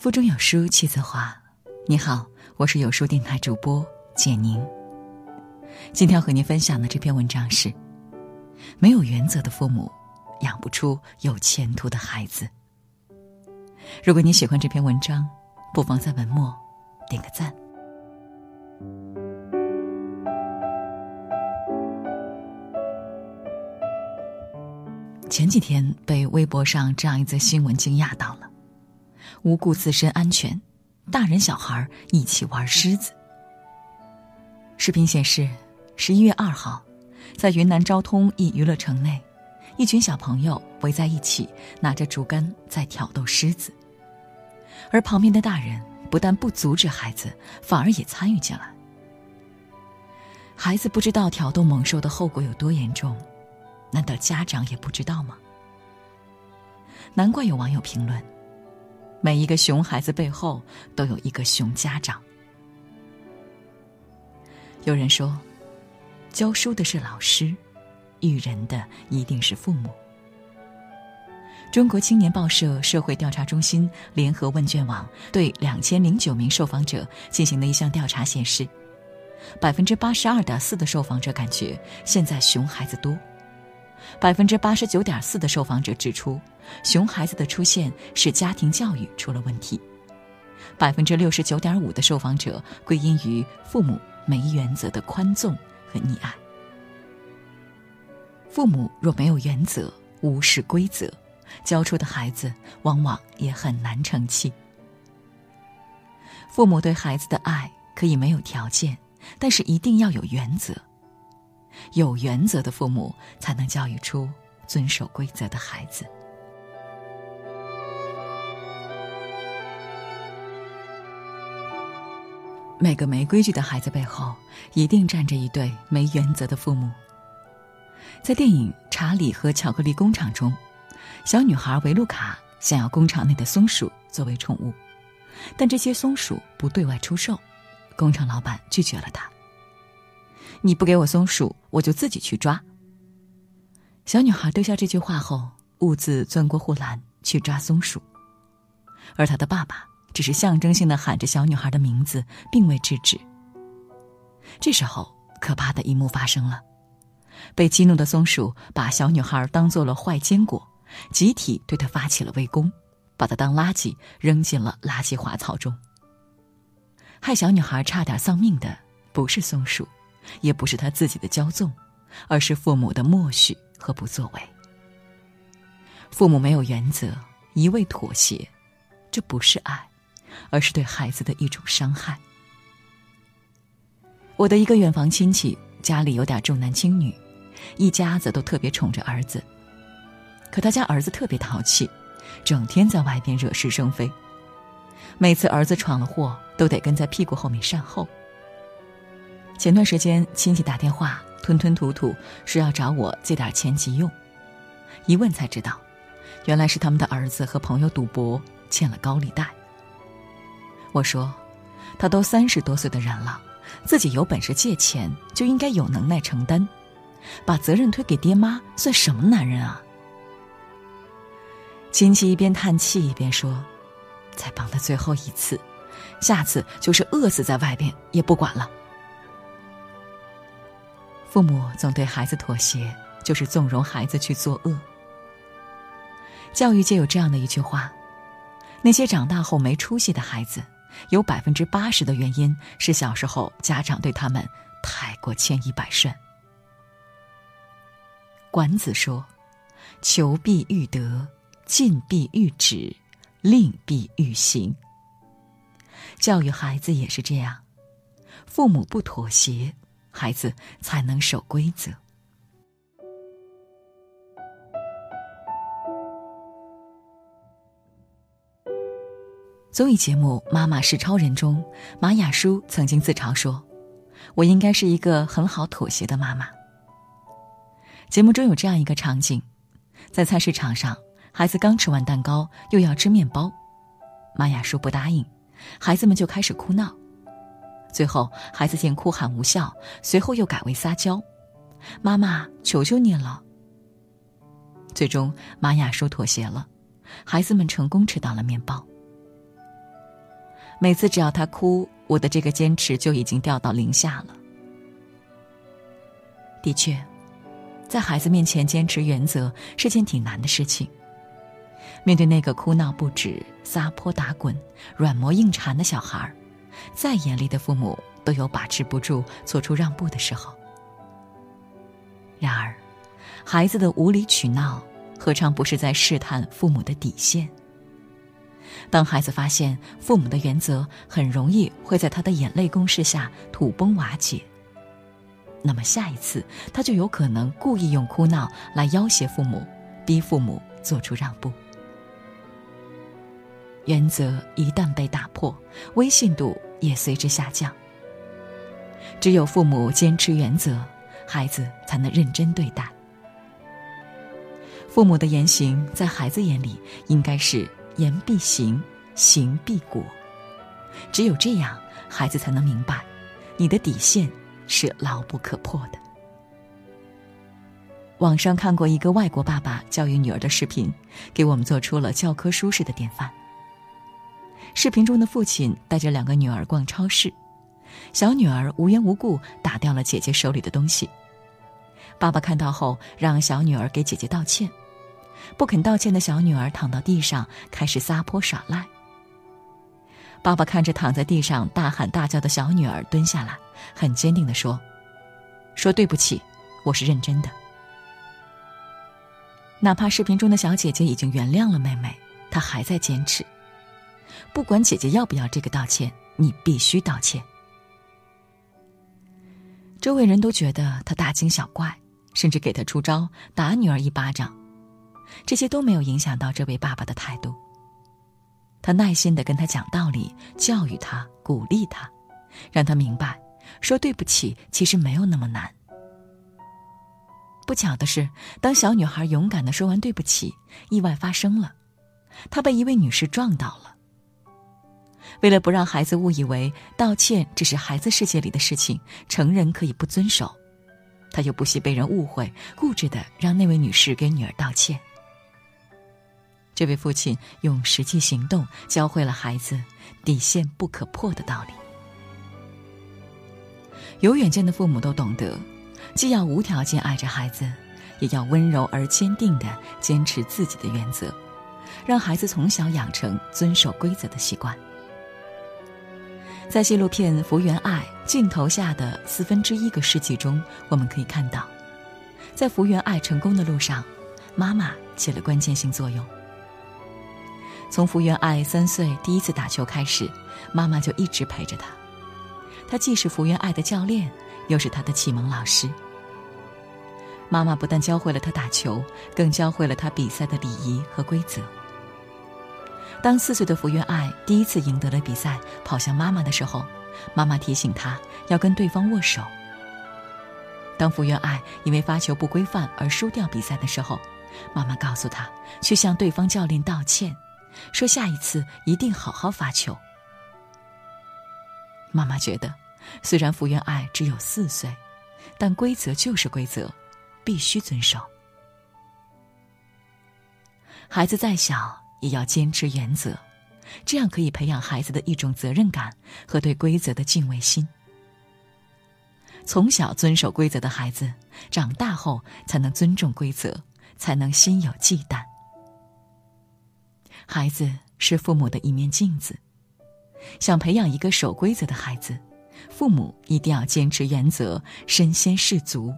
腹中有书气自华。你好，我是有书电台主播简宁。今天要和您分享的这篇文章是：没有原则的父母，养不出有前途的孩子。如果你喜欢这篇文章，不妨在文末点个赞。前几天被微博上这样一则新闻惊讶到了。无顾自身安全，大人小孩一起玩狮子。视频显示，十一月二号，在云南昭通一娱乐城内，一群小朋友围在一起，拿着竹竿在挑逗狮子。而旁边的大人不但不阻止孩子，反而也参与进来。孩子不知道挑逗猛兽的后果有多严重，难道家长也不知道吗？难怪有网友评论。每一个熊孩子背后都有一个熊家长。有人说，教书的是老师，育人的一定是父母。中国青年报社社会调查中心联合问卷网对两千零九名受访者进行的一项调查显示，百分之八十二点四的受访者感觉现在熊孩子多。百分之八十九点四的受访者指出，熊孩子的出现是家庭教育出了问题。百分之六十九点五的受访者归因于父母没原则的宽纵和溺爱。父母若没有原则、无视规则，教出的孩子往往也很难成器。父母对孩子的爱可以没有条件，但是一定要有原则。有原则的父母，才能教育出遵守规则的孩子。每个没规矩的孩子背后，一定站着一对没原则的父母。在电影《查理和巧克力工厂》中，小女孩维露卡想要工厂内的松鼠作为宠物，但这些松鼠不对外出售，工厂老板拒绝了她。你不给我松鼠，我就自己去抓。小女孩丢下这句话后，兀自钻过护栏去抓松鼠，而她的爸爸只是象征性的喊着小女孩的名字，并未制止。这时候，可怕的一幕发生了：被激怒的松鼠把小女孩当做了坏坚果，集体对她发起了围攻，把她当垃圾扔进了垃圾花槽中。害小女孩差点丧命的，不是松鼠。也不是他自己的骄纵，而是父母的默许和不作为。父母没有原则，一味妥协，这不是爱，而是对孩子的一种伤害。我的一个远房亲戚家里有点重男轻女，一家子都特别宠着儿子，可他家儿子特别淘气，整天在外边惹是生非，每次儿子闯了祸，都得跟在屁股后面善后。前段时间亲戚打电话，吞吞吐吐说要找我借点钱急用，一问才知道，原来是他们的儿子和朋友赌博欠了高利贷。我说，他都三十多岁的人了，自己有本事借钱就应该有能耐承担，把责任推给爹妈算什么男人啊？亲戚一边叹气一边说：“再帮他最后一次，下次就是饿死在外边也不管了。”父母总对孩子妥协，就是纵容孩子去作恶。教育界有这样的一句话：那些长大后没出息的孩子，有百分之八十的原因是小时候家长对他们太过千依百顺。管子说：“求必欲得，进必欲止，令必欲行。”教育孩子也是这样，父母不妥协。孩子才能守规则。综艺节目《妈妈是超人》中，马雅舒曾经自嘲说：“我应该是一个很好妥协的妈妈。”节目中有这样一个场景，在菜市场上，孩子刚吃完蛋糕，又要吃面包，马雅舒不答应，孩子们就开始哭闹。最后，孩子见哭喊无效，随后又改为撒娇：“妈妈，求求你了。”最终，玛雅舒妥协了，孩子们成功吃到了面包。每次只要他哭，我的这个坚持就已经掉到零下了。的确，在孩子面前坚持原则是件挺难的事情。面对那个哭闹不止、撒泼打滚、软磨硬缠的小孩儿，再严厉的父母都有把持不住、做出让步的时候。然而，孩子的无理取闹，何尝不是在试探父母的底线？当孩子发现父母的原则很容易会在他的眼泪攻势下土崩瓦解，那么下一次他就有可能故意用哭闹来要挟父母，逼父母做出让步。原则一旦被打破，威信度也随之下降。只有父母坚持原则，孩子才能认真对待。父母的言行在孩子眼里应该是言必行，行必果。只有这样，孩子才能明白，你的底线是牢不可破的。网上看过一个外国爸爸教育女儿的视频，给我们做出了教科书式的典范。视频中的父亲带着两个女儿逛超市，小女儿无缘无故打掉了姐姐手里的东西。爸爸看到后，让小女儿给姐姐道歉。不肯道歉的小女儿躺到地上，开始撒泼耍赖。爸爸看着躺在地上大喊大叫的小女儿，蹲下来，很坚定地说：“说对不起，我是认真的。”哪怕视频中的小姐姐已经原谅了妹妹，她还在坚持。不管姐姐要不要这个道歉，你必须道歉。周围人都觉得他大惊小怪，甚至给他出招，打女儿一巴掌。这些都没有影响到这位爸爸的态度。他耐心的跟他讲道理，教育他，鼓励他，让他明白，说对不起其实没有那么难。不巧的是，当小女孩勇敢的说完对不起，意外发生了，她被一位女士撞倒了。为了不让孩子误以为道歉只是孩子世界里的事情，成人可以不遵守，他又不惜被人误会，固执的让那位女士给女儿道歉。这位父亲用实际行动教会了孩子底线不可破的道理。有远见的父母都懂得，既要无条件爱着孩子，也要温柔而坚定的坚持自己的原则，让孩子从小养成遵守规则的习惯。在纪录片《福原爱》镜头下的四分之一个世纪中，我们可以看到，在福原爱成功的路上，妈妈起了关键性作用。从福原爱三岁第一次打球开始，妈妈就一直陪着她。她既是福原爱的教练，又是她的启蒙老师。妈妈不但教会了她打球，更教会了她比赛的礼仪和规则。当四岁的福原爱第一次赢得了比赛，跑向妈妈的时候，妈妈提醒她要跟对方握手。当福原爱因为发球不规范而输掉比赛的时候，妈妈告诉她去向对方教练道歉，说下一次一定好好发球。妈妈觉得，虽然福原爱只有四岁，但规则就是规则，必须遵守。孩子再小。也要坚持原则，这样可以培养孩子的一种责任感和对规则的敬畏心。从小遵守规则的孩子，长大后才能尊重规则，才能心有忌惮。孩子是父母的一面镜子，想培养一个守规则的孩子，父母一定要坚持原则，身先士卒，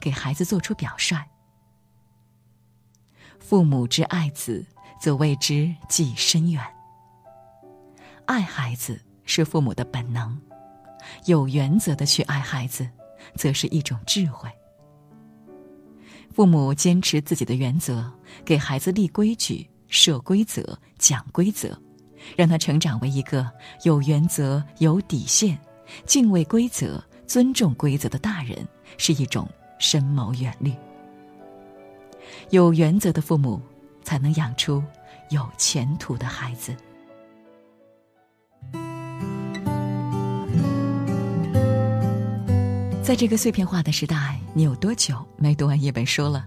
给孩子做出表率。父母之爱子。则为之计深远。爱孩子是父母的本能，有原则的去爱孩子，则是一种智慧。父母坚持自己的原则，给孩子立规矩、设规则、讲规则，让他成长为一个有原则、有底线、敬畏规则、尊重规则的大人，是一种深谋远虑。有原则的父母。才能养出有前途的孩子。在这个碎片化的时代，你有多久没读完一本书了？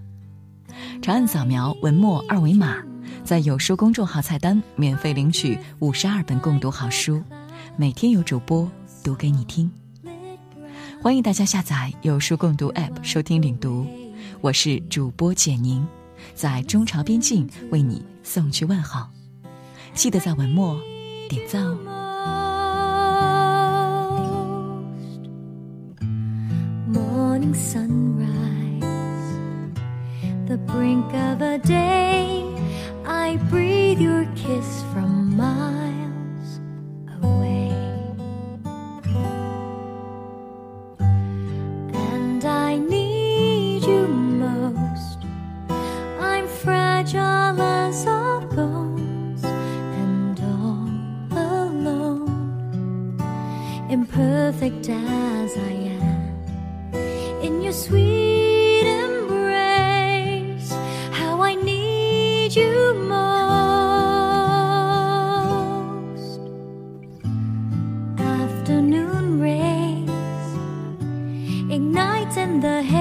长按扫描文末二维码，在有书公众号菜单免费领取五十二本共读好书，每天有主播读给你听。欢迎大家下载有书共读 App 收听领读，我是主播简宁，在中朝边境为你送去问好。记得在文末点赞哦。Morning sunrise, the brink of a day, I breathe your kiss from miles imperfect as I am in your sweet embrace. How I need you most. Afternoon rays ignite in the haze.